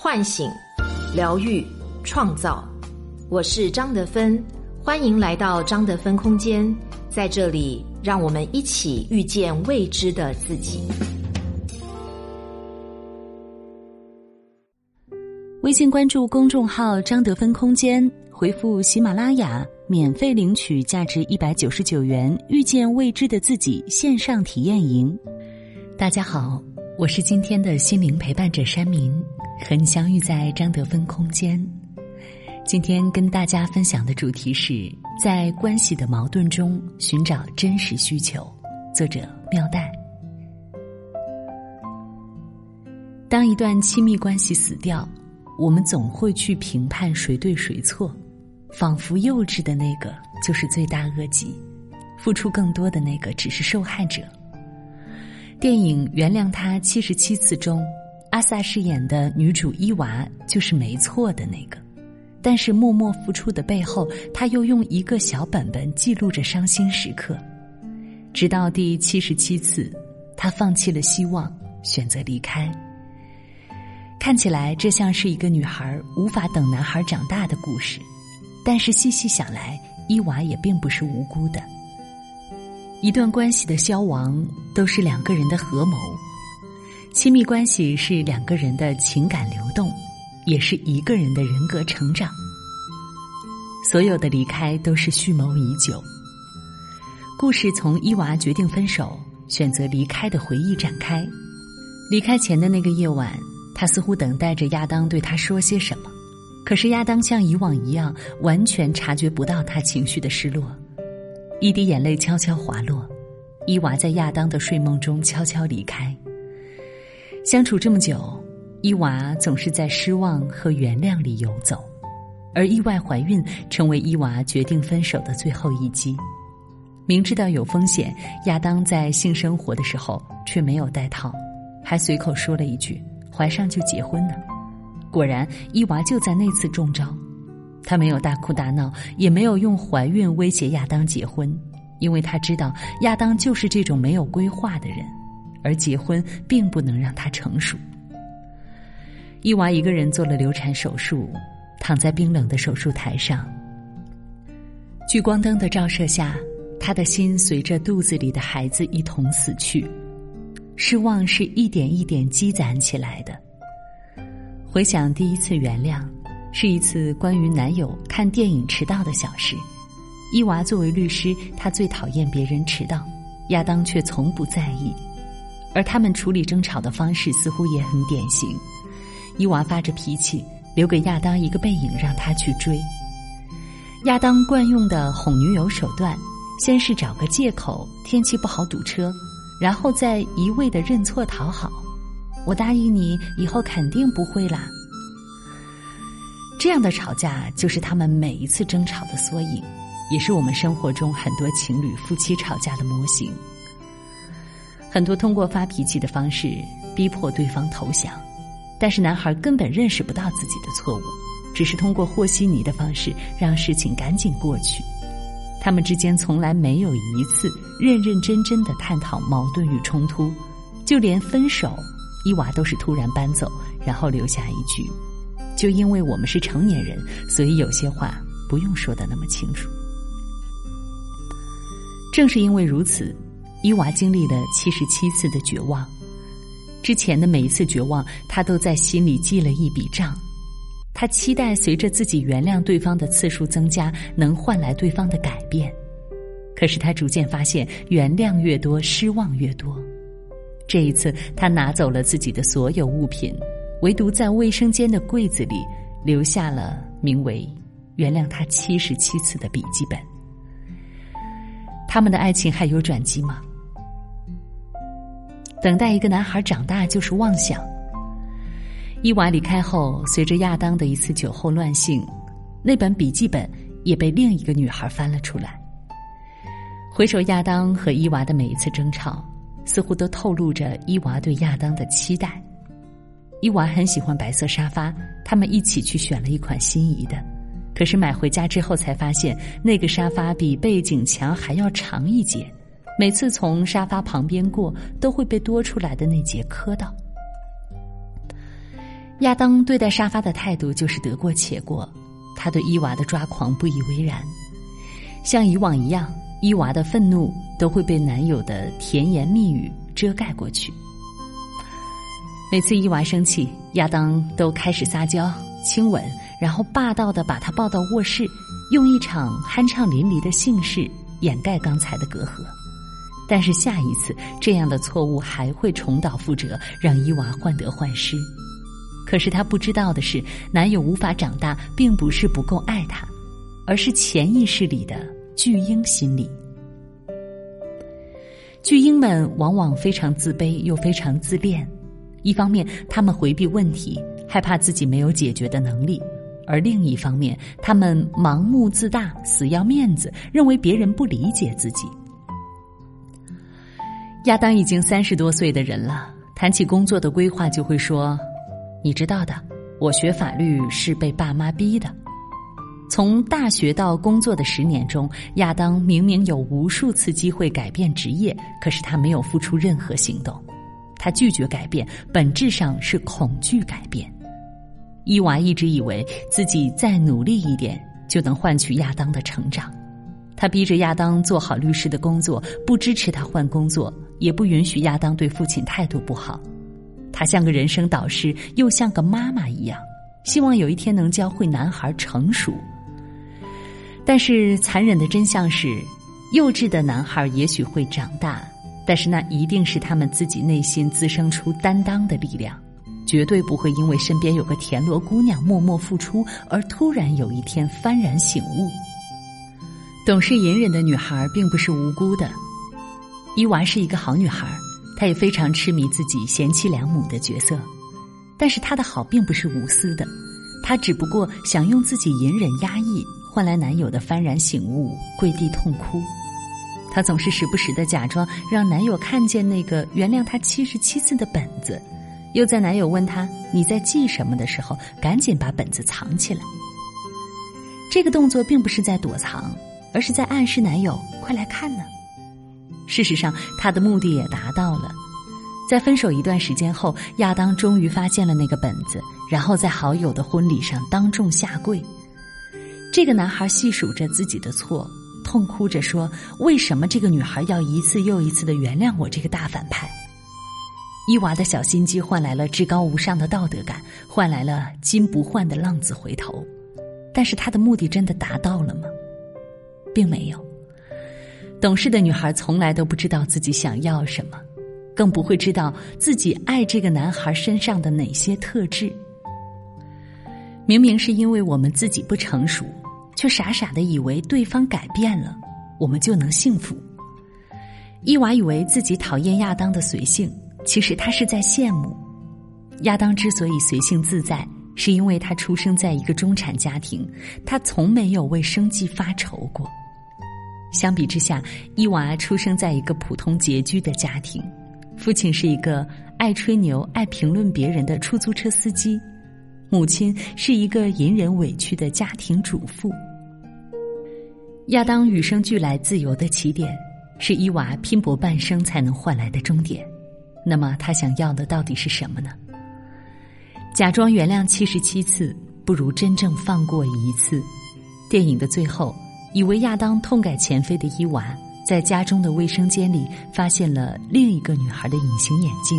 唤醒、疗愈、创造。我是张德芬，欢迎来到张德芬空间。在这里，让我们一起遇见未知的自己。微信关注公众号“张德芬空间”，回复“喜马拉雅”，免费领取价值一百九十九元《遇见未知的自己》线上体验营。大家好，我是今天的心灵陪伴者山明，和你相遇在张德芬空间。今天跟大家分享的主题是在关系的矛盾中寻找真实需求。作者妙黛。当一段亲密关系死掉，我们总会去评判谁对谁错，仿佛幼稚的那个就是罪大恶极，付出更多的那个只是受害者。电影《原谅他七十七次》中，阿萨饰演的女主伊娃就是没错的那个，但是默默付出的背后，他又用一个小本本记录着伤心时刻，直到第七十七次，他放弃了希望，选择离开。看起来这像是一个女孩无法等男孩长大的故事，但是细细想来，伊娃也并不是无辜的。一段关系的消亡都是两个人的合谋，亲密关系是两个人的情感流动，也是一个人的人格成长。所有的离开都是蓄谋已久。故事从伊娃决定分手、选择离开的回忆展开。离开前的那个夜晚，他似乎等待着亚当对他说些什么，可是亚当像以往一样，完全察觉不到他情绪的失落。一滴眼泪悄悄滑落，伊娃在亚当的睡梦中悄悄离开。相处这么久，伊娃总是在失望和原谅里游走，而意外怀孕成为伊娃决定分手的最后一击。明知道有风险，亚当在性生活的时候却没有戴套，还随口说了一句：“怀上就结婚呢。”果然，伊娃就在那次中招。他没有大哭大闹，也没有用怀孕威胁亚当结婚，因为他知道亚当就是这种没有规划的人，而结婚并不能让他成熟。伊娃一个人做了流产手术，躺在冰冷的手术台上，聚光灯的照射下，他的心随着肚子里的孩子一同死去。失望是一点一点积攒起来的。回想第一次原谅。是一次关于男友看电影迟到的小事。伊娃作为律师，她最讨厌别人迟到，亚当却从不在意。而他们处理争吵的方式似乎也很典型。伊娃发着脾气，留给亚当一个背影让他去追。亚当惯用的哄女友手段，先是找个借口天气不好堵车，然后再一味的认错讨好。我答应你，以后肯定不会啦。这样的吵架就是他们每一次争吵的缩影，也是我们生活中很多情侣夫妻吵架的模型。很多通过发脾气的方式逼迫对方投降，但是男孩根本认识不到自己的错误，只是通过和稀泥的方式让事情赶紧过去。他们之间从来没有一次认认真真的探讨矛盾与冲突，就连分手，伊娃都是突然搬走，然后留下一句。就因为我们是成年人，所以有些话不用说的那么清楚。正是因为如此，伊娃经历了七十七次的绝望。之前的每一次绝望，他都在心里记了一笔账。他期待随着自己原谅对方的次数增加，能换来对方的改变。可是他逐渐发现，原谅越多，失望越多。这一次，他拿走了自己的所有物品。唯独在卫生间的柜子里留下了名为“原谅他七十七次”的笔记本。他们的爱情还有转机吗？等待一个男孩长大就是妄想。伊娃离开后，随着亚当的一次酒后乱性，那本笔记本也被另一个女孩翻了出来。回首亚当和伊娃的每一次争吵，似乎都透露着伊娃对亚当的期待。伊娃很喜欢白色沙发，他们一起去选了一款心仪的。可是买回家之后才发现，那个沙发比背景墙还要长一截，每次从沙发旁边过，都会被多出来的那节磕到。亚当对待沙发的态度就是得过且过，他对伊娃的抓狂不以为然。像以往一样，伊娃的愤怒都会被男友的甜言蜜语遮盖过去。每次伊娃生气，亚当都开始撒娇、亲吻，然后霸道的把她抱到卧室，用一场酣畅淋漓的性事掩盖刚才的隔阂。但是下一次这样的错误还会重蹈覆辙，让伊娃患得患失。可是她不知道的是，男友无法长大，并不是不够爱她，而是潜意识里的巨婴心理。巨婴们往往非常自卑，又非常自恋。一方面，他们回避问题，害怕自己没有解决的能力；而另一方面，他们盲目自大，死要面子，认为别人不理解自己。亚当已经三十多岁的人了，谈起工作的规划就会说：“你知道的，我学法律是被爸妈逼的。”从大学到工作的十年中，亚当明明有无数次机会改变职业，可是他没有付出任何行动。他拒绝改变，本质上是恐惧改变。伊娃一直以为自己再努力一点就能换取亚当的成长。他逼着亚当做好律师的工作，不支持他换工作，也不允许亚当对父亲态度不好。他像个人生导师，又像个妈妈一样，希望有一天能教会男孩成熟。但是残忍的真相是，幼稚的男孩也许会长大，但是那一定是他们自己内心滋生出担当的力量，绝对不会因为身边有个田螺姑娘默默付出而突然有一天幡然醒悟。懂事隐忍的女孩并不是无辜的，伊娃是一个好女孩，她也非常痴迷自己贤妻良母的角色，但是她的好并不是无私的，她只不过想用自己隐忍压抑换来男友的幡然醒悟，跪地痛哭。她总是时不时的假装让男友看见那个原谅她七十七次的本子，又在男友问她你在记什么的时候，赶紧把本子藏起来。这个动作并不是在躲藏。而是在暗示男友快来看呢。事实上，他的目的也达到了。在分手一段时间后，亚当终于发现了那个本子，然后在好友的婚礼上当众下跪。这个男孩细数着自己的错，痛哭着说：“为什么这个女孩要一次又一次的原谅我这个大反派？”伊娃的小心机换来了至高无上的道德感，换来了金不换的浪子回头。但是他的目的真的达到了吗？并没有。懂事的女孩从来都不知道自己想要什么，更不会知道自己爱这个男孩身上的哪些特质。明明是因为我们自己不成熟，却傻傻的以为对方改变了，我们就能幸福。伊娃以为自己讨厌亚当的随性，其实他是在羡慕。亚当之所以随性自在。是因为他出生在一个中产家庭，他从没有为生计发愁过。相比之下，伊娃出生在一个普通拮据的家庭，父亲是一个爱吹牛、爱评论别人的出租车司机，母亲是一个隐忍委屈的家庭主妇。亚当与生俱来自由的起点，是伊娃拼搏半生才能换来的终点。那么，他想要的到底是什么呢？假装原谅七十七次，不如真正放过一次。电影的最后，以为亚当痛改前非的伊娃，在家中的卫生间里发现了另一个女孩的隐形眼镜。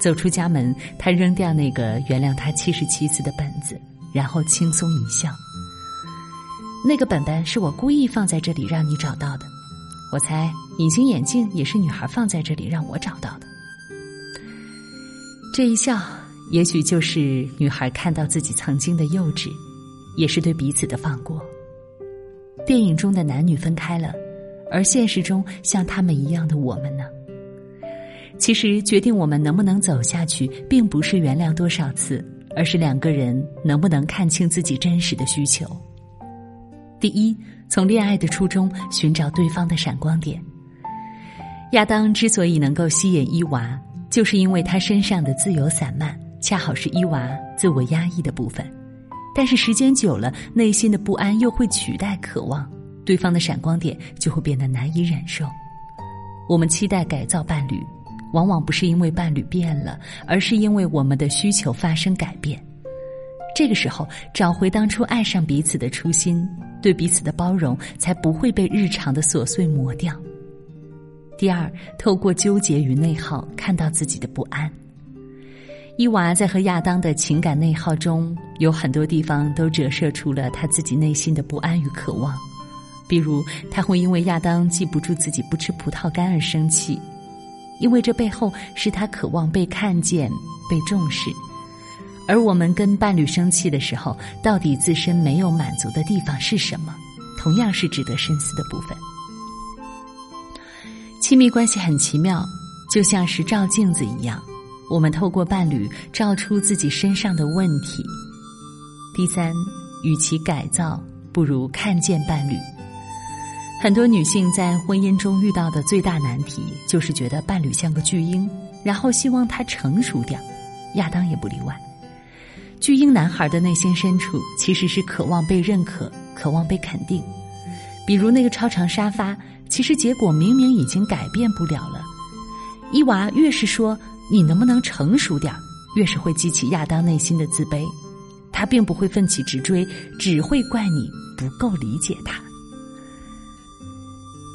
走出家门，他扔掉那个原谅他七十七次的本子，然后轻松一笑。那个本本是我故意放在这里让你找到的。我猜隐形眼镜也是女孩放在这里让我找到的。这一笑。也许就是女孩看到自己曾经的幼稚，也是对彼此的放过。电影中的男女分开了，而现实中像他们一样的我们呢？其实，决定我们能不能走下去，并不是原谅多少次，而是两个人能不能看清自己真实的需求。第一，从恋爱的初衷寻找对方的闪光点。亚当之所以能够吸引伊娃，就是因为他身上的自由散漫。恰好是伊娃自我压抑的部分，但是时间久了，内心的不安又会取代渴望，对方的闪光点就会变得难以忍受。我们期待改造伴侣，往往不是因为伴侣变了，而是因为我们的需求发生改变。这个时候，找回当初爱上彼此的初心，对彼此的包容，才不会被日常的琐碎磨掉。第二，透过纠结与内耗，看到自己的不安。伊娃在和亚当的情感内耗中，有很多地方都折射出了他自己内心的不安与渴望。比如，他会因为亚当记不住自己不吃葡萄干而生气，因为这背后是他渴望被看见、被重视。而我们跟伴侣生气的时候，到底自身没有满足的地方是什么？同样是值得深思的部分。亲密关系很奇妙，就像是照镜子一样，我们透过伴侣照出自己身上的问题。第三，与其改造，不如看见伴侣。很多女性在婚姻中遇到的最大难题，就是觉得伴侣像个巨婴，然后希望他成熟点亚当也不例外。巨婴男孩的内心深处其实是渴望被认可、渴望被肯定。比如那个超长沙发，其实结果明明已经改变不了了。伊娃越是说你能不能成熟点越是会激起亚当内心的自卑。他并不会奋起直追，只会怪你不够理解他。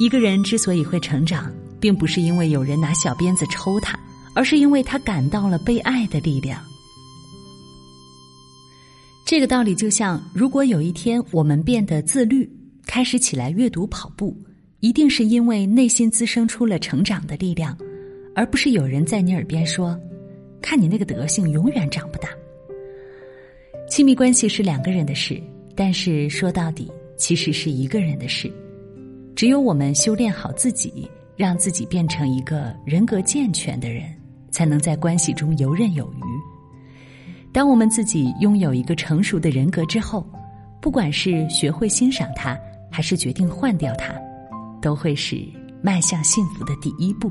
一个人之所以会成长，并不是因为有人拿小鞭子抽他，而是因为他感到了被爱的力量。这个道理就像，如果有一天我们变得自律，开始起来阅读、跑步，一定是因为内心滋生出了成长的力量，而不是有人在你耳边说：“看你那个德行，永远长不大。”亲密关系是两个人的事，但是说到底，其实是一个人的事。只有我们修炼好自己，让自己变成一个人格健全的人，才能在关系中游刃有余。当我们自己拥有一个成熟的人格之后，不管是学会欣赏他，还是决定换掉他，都会是迈向幸福的第一步。